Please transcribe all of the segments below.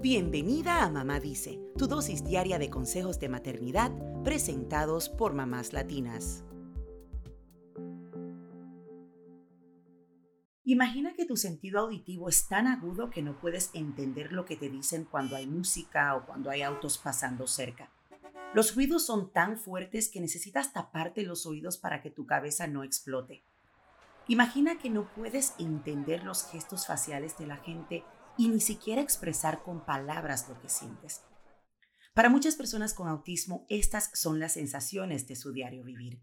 Bienvenida a Mamá Dice, tu dosis diaria de consejos de maternidad presentados por mamás latinas. Imagina que tu sentido auditivo es tan agudo que no puedes entender lo que te dicen cuando hay música o cuando hay autos pasando cerca. Los ruidos son tan fuertes que necesitas taparte los oídos para que tu cabeza no explote. Imagina que no puedes entender los gestos faciales de la gente y ni siquiera expresar con palabras lo que sientes. Para muchas personas con autismo, estas son las sensaciones de su diario vivir.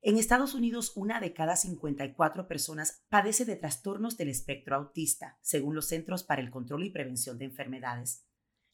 En Estados Unidos, una de cada 54 personas padece de trastornos del espectro autista, según los Centros para el Control y Prevención de Enfermedades.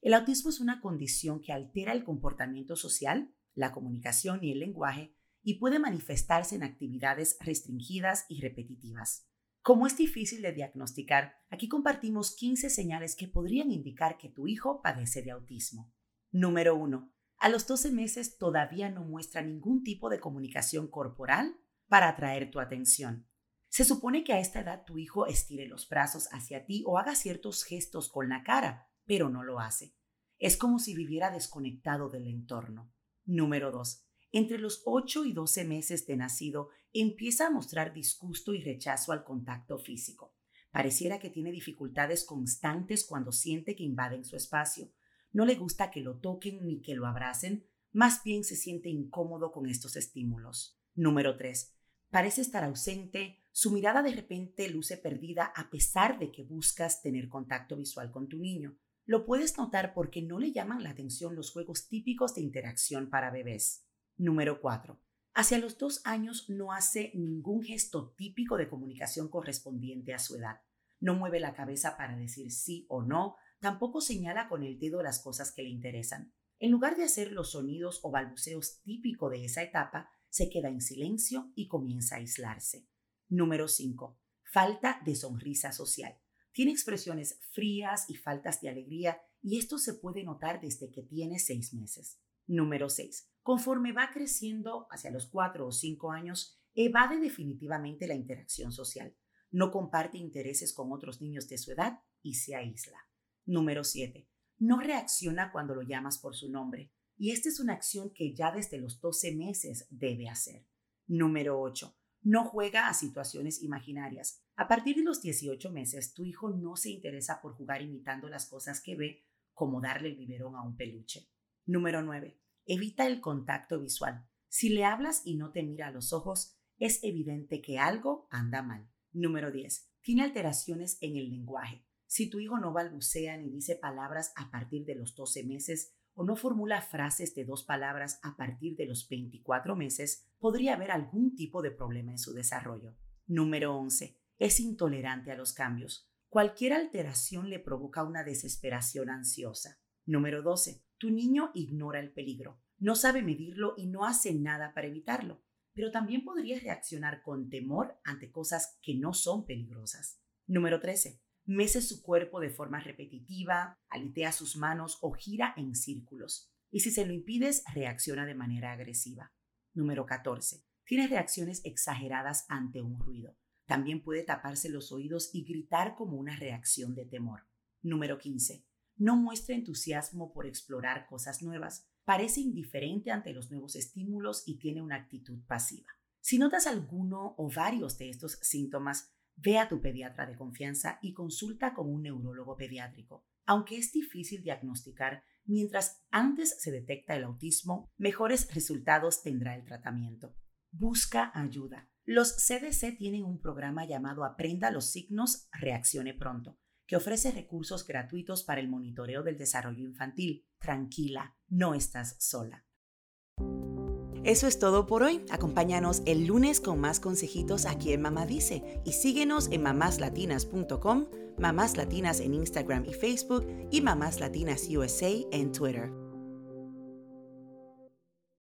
El autismo es una condición que altera el comportamiento social, la comunicación y el lenguaje y puede manifestarse en actividades restringidas y repetitivas. Como es difícil de diagnosticar, aquí compartimos 15 señales que podrían indicar que tu hijo padece de autismo. Número 1. A los 12 meses todavía no muestra ningún tipo de comunicación corporal para atraer tu atención. Se supone que a esta edad tu hijo estire los brazos hacia ti o haga ciertos gestos con la cara, pero no lo hace. Es como si viviera desconectado del entorno. Número 2. Entre los 8 y 12 meses de nacido empieza a mostrar disgusto y rechazo al contacto físico. Pareciera que tiene dificultades constantes cuando siente que invaden su espacio. No le gusta que lo toquen ni que lo abracen, más bien se siente incómodo con estos estímulos. Número 3. Parece estar ausente, su mirada de repente luce perdida a pesar de que buscas tener contacto visual con tu niño. Lo puedes notar porque no le llaman la atención los juegos típicos de interacción para bebés. Número 4. Hacia los dos años no hace ningún gesto típico de comunicación correspondiente a su edad. No mueve la cabeza para decir sí o no, tampoco señala con el dedo las cosas que le interesan. En lugar de hacer los sonidos o balbuceos típicos de esa etapa, se queda en silencio y comienza a aislarse. Número 5. Falta de sonrisa social. Tiene expresiones frías y faltas de alegría y esto se puede notar desde que tiene seis meses. Número 6. Conforme va creciendo hacia los 4 o 5 años, evade definitivamente la interacción social. No comparte intereses con otros niños de su edad y se aísla. Número 7. No reacciona cuando lo llamas por su nombre. Y esta es una acción que ya desde los 12 meses debe hacer. Número 8. No juega a situaciones imaginarias. A partir de los 18 meses, tu hijo no se interesa por jugar imitando las cosas que ve, como darle el biberón a un peluche. Número 9. Evita el contacto visual. Si le hablas y no te mira a los ojos, es evidente que algo anda mal. Número 10. Tiene alteraciones en el lenguaje. Si tu hijo no balbucea ni dice palabras a partir de los 12 meses o no formula frases de dos palabras a partir de los 24 meses, podría haber algún tipo de problema en su desarrollo. Número 11. Es intolerante a los cambios. Cualquier alteración le provoca una desesperación ansiosa. Número 12. Tu niño ignora el peligro, no sabe medirlo y no hace nada para evitarlo, pero también podría reaccionar con temor ante cosas que no son peligrosas. Número 13. Mece su cuerpo de forma repetitiva, alitea sus manos o gira en círculos. Y si se lo impides, reacciona de manera agresiva. Número 14. Tiene reacciones exageradas ante un ruido. También puede taparse los oídos y gritar como una reacción de temor. Número 15 no muestra entusiasmo por explorar cosas nuevas, parece indiferente ante los nuevos estímulos y tiene una actitud pasiva. Si notas alguno o varios de estos síntomas, ve a tu pediatra de confianza y consulta con un neurólogo pediátrico. Aunque es difícil diagnosticar, mientras antes se detecta el autismo, mejores resultados tendrá el tratamiento. Busca ayuda. Los CDC tienen un programa llamado Aprenda los signos, reaccione pronto que ofrece recursos gratuitos para el monitoreo del desarrollo infantil. Tranquila, no estás sola. Eso es todo por hoy. Acompáñanos el lunes con más consejitos aquí en Mamá Dice y síguenos en mamáslatinas.com, Mamás Latinas en Instagram y Facebook y Mamás Latinas USA en Twitter.